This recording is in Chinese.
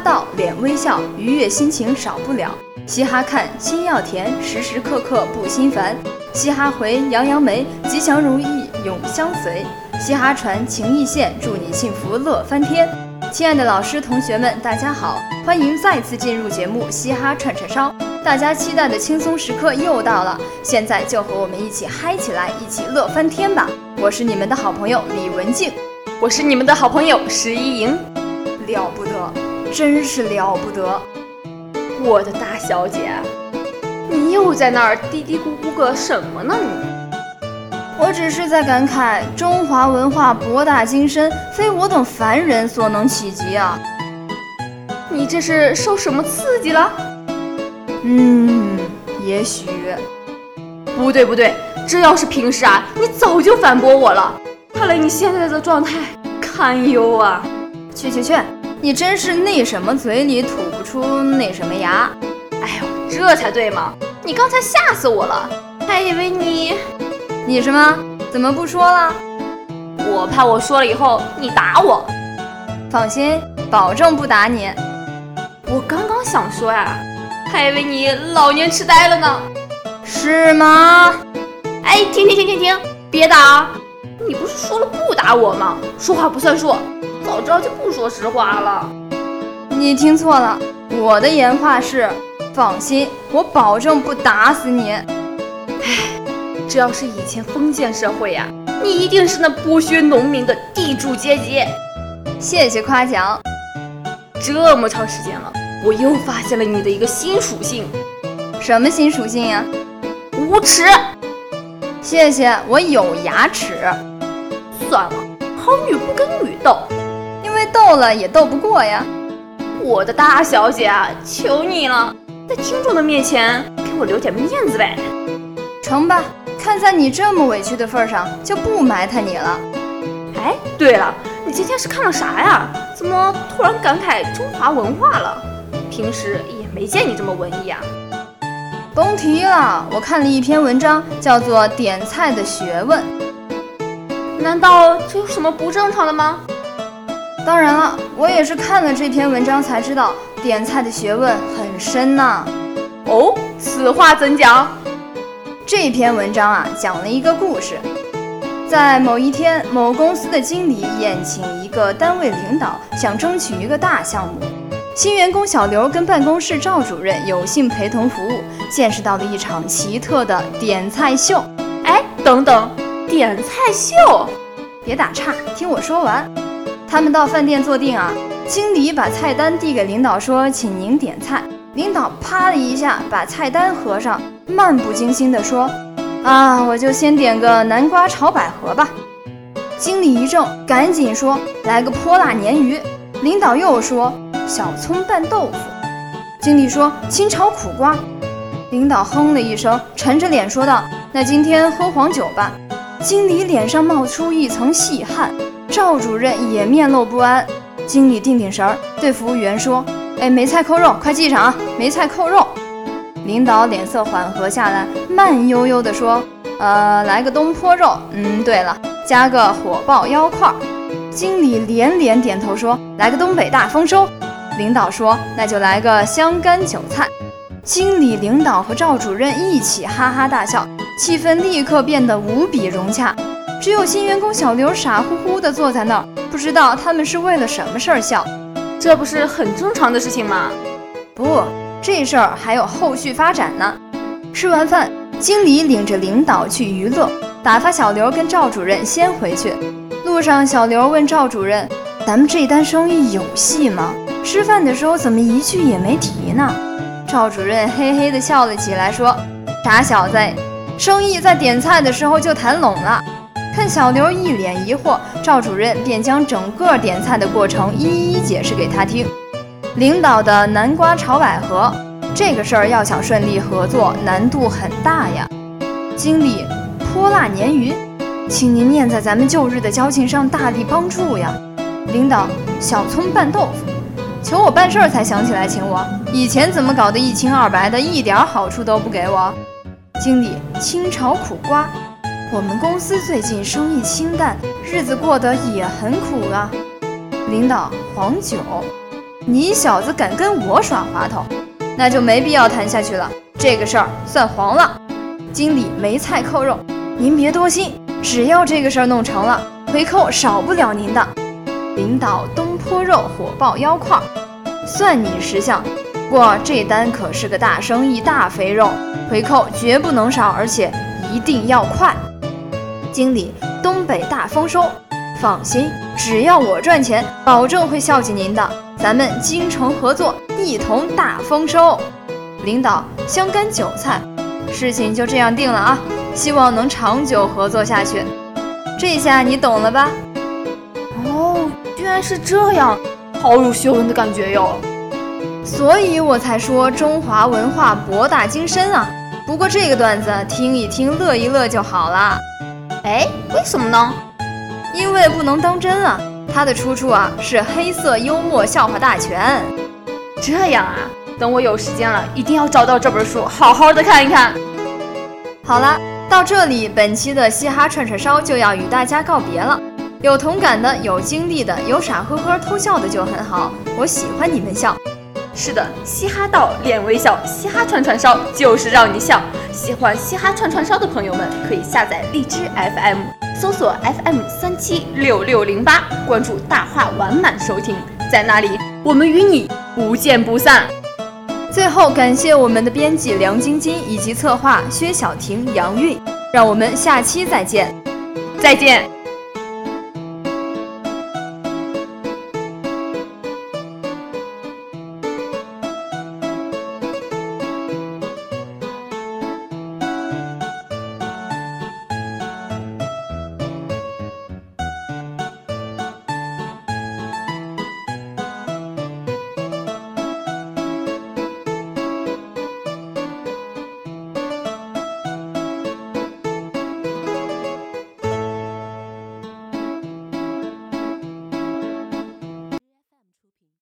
哈到，脸微笑，愉悦心情少不了。嘻哈看，心要甜，时时刻刻不心烦。嘻哈回，扬扬眉，吉祥如意永相随。嘻哈传，情意现，祝你幸福乐翻天。亲爱的老师、同学们，大家好，欢迎再次进入节目《嘻哈串串烧》。大家期待的轻松时刻又到了，现在就和我们一起嗨起来，一起乐翻天吧！我是你们的好朋友李文静，我是你们的好朋友石一莹，了不得，真是了不得！我的大小姐，你又在那儿嘀嘀咕咕个什么呢？你？我只是在感慨中华文化博大精深，非我等凡人所能企及啊！你这是受什么刺激了？嗯，也许。不对不对，这要是平时啊，你早就反驳我了。看来你现在的状态堪忧啊！去去去，你真是那什么嘴里吐不出那什么牙。哎呦，这才对嘛！你刚才吓死我了，还以为你……你什么？怎么不说了？我怕我说了以后你打我。放心，保证不打你。我刚刚想说呀。还以为你老年痴呆了呢，是吗？哎，停停停停停，别打！你不是说了不打我吗？说话不算数，早知道就不说实话了。你听错了，我的原话是：放心，我保证不打死你。哎，这要是以前封建社会呀，你一定是那剥削农民的地主阶级。谢谢夸奖。这么长时间了。我又发现了你的一个新属性，什么新属性呀？无耻！谢谢，我有牙齿。算了，好女不跟女斗，因为斗了也斗不过呀。我的大小姐啊，求你了，在听众的面前给我留点面子呗。成吧，看在你这么委屈的份上，就不埋汰你了。哎，对了，你今天是看了啥呀？怎么突然感慨中华文化了？平时也没见你这么文艺啊！甭提了，我看了一篇文章，叫做《点菜的学问》。难道这有什么不正常的吗？当然了，我也是看了这篇文章才知道，点菜的学问很深呐。哦，此话怎讲？这篇文章啊，讲了一个故事，在某一天，某公司的经理宴请一个单位领导，想争取一个大项目。新员工小刘跟办公室赵主任有幸陪同服务，见识到了一场奇特的点菜秀。哎，等等，点菜秀？别打岔，听我说完。他们到饭店坐定啊，经理把菜单递给领导说：“请您点菜。”领导啪的一下把菜单合上，漫不经心地说：“啊，我就先点个南瓜炒百合吧。”经理一怔，赶紧说：“来个泼辣鲶鱼。”领导又说。小葱拌豆腐，经理说清炒苦瓜，领导哼了一声，沉着脸说道：“那今天喝黄酒吧。”经理脸上冒出一层细汗，赵主任也面露不安。经理定定神儿，对服务员说：“哎，梅菜扣肉，快记上啊！梅菜扣肉。”领导脸色缓和下来，慢悠悠地说：“呃，来个东坡肉。嗯，对了，加个火爆腰块。”经理连连点头说：“来个东北大丰收。”领导说：“那就来个香干韭菜。”经理、领导和赵主任一起哈哈大笑，气氛立刻变得无比融洽。只有新员工小刘傻乎乎地坐在那儿，不知道他们是为了什么事儿笑。这不是很正常的事情吗？不，这事儿还有后续发展呢。吃完饭，经理领着领导去娱乐，打发小刘跟赵主任先回去。路上，小刘问赵主任：“咱们这单生意有戏吗？”吃饭的时候怎么一句也没提呢？赵主任嘿嘿地笑了起来，说：“傻小子，生意在点菜的时候就谈拢了。”看小刘一脸疑惑，赵主任便将整个点菜的过程一一解释给他听。领导的南瓜炒百合，这个事儿要想顺利合作，难度很大呀。经理，泼辣鲶鱼，请您念在咱们旧日的交情上大力帮助呀。领导，小葱拌豆腐，求我办事儿才想起来请我，以前怎么搞得一清二白的，一点好处都不给我？经理，清炒苦瓜，我们公司最近生意清淡，日子过得也很苦啊。领导，黄酒，你小子敢跟我耍滑头，那就没必要谈下去了，这个事儿算黄了。经理，梅菜扣肉，您别多心，只要这个事儿弄成了，回扣少不了您的。领导，东坡肉火爆腰块，算你识相。不过这单可是个大生意，大肥肉，回扣绝不能少，而且一定要快。经理，东北大丰收，放心，只要我赚钱，保证会孝敬您的。咱们精诚合作，一同大丰收。领导，香干韭菜。事情就这样定了啊！希望能长久合作下去。这下你懂了吧？哦，居然是这样，好有学问的感觉哟。所以我才说中华文化博大精深啊。不过这个段子听一听，乐一乐就好了。哎，为什么呢？因为不能当真啊。它的出处啊是《黑色幽默笑话大全》。这样啊。等我有时间了，一定要找到这本书，好好的看一看。好了，到这里，本期的嘻哈串串烧就要与大家告别了。有同感的，有经历的，有傻呵呵偷笑的就很好，我喜欢你们笑。是的，嘻哈到脸微笑，嘻哈串串烧就是让你笑。喜欢嘻哈串串烧的朋友们，可以下载荔枝 FM，搜索 FM 三七六六零八，关注大话完满收听，在那里我们与你不见不散。最后，感谢我们的编辑梁晶晶以及策划薛晓婷、杨韵，让我们下期再见，再见。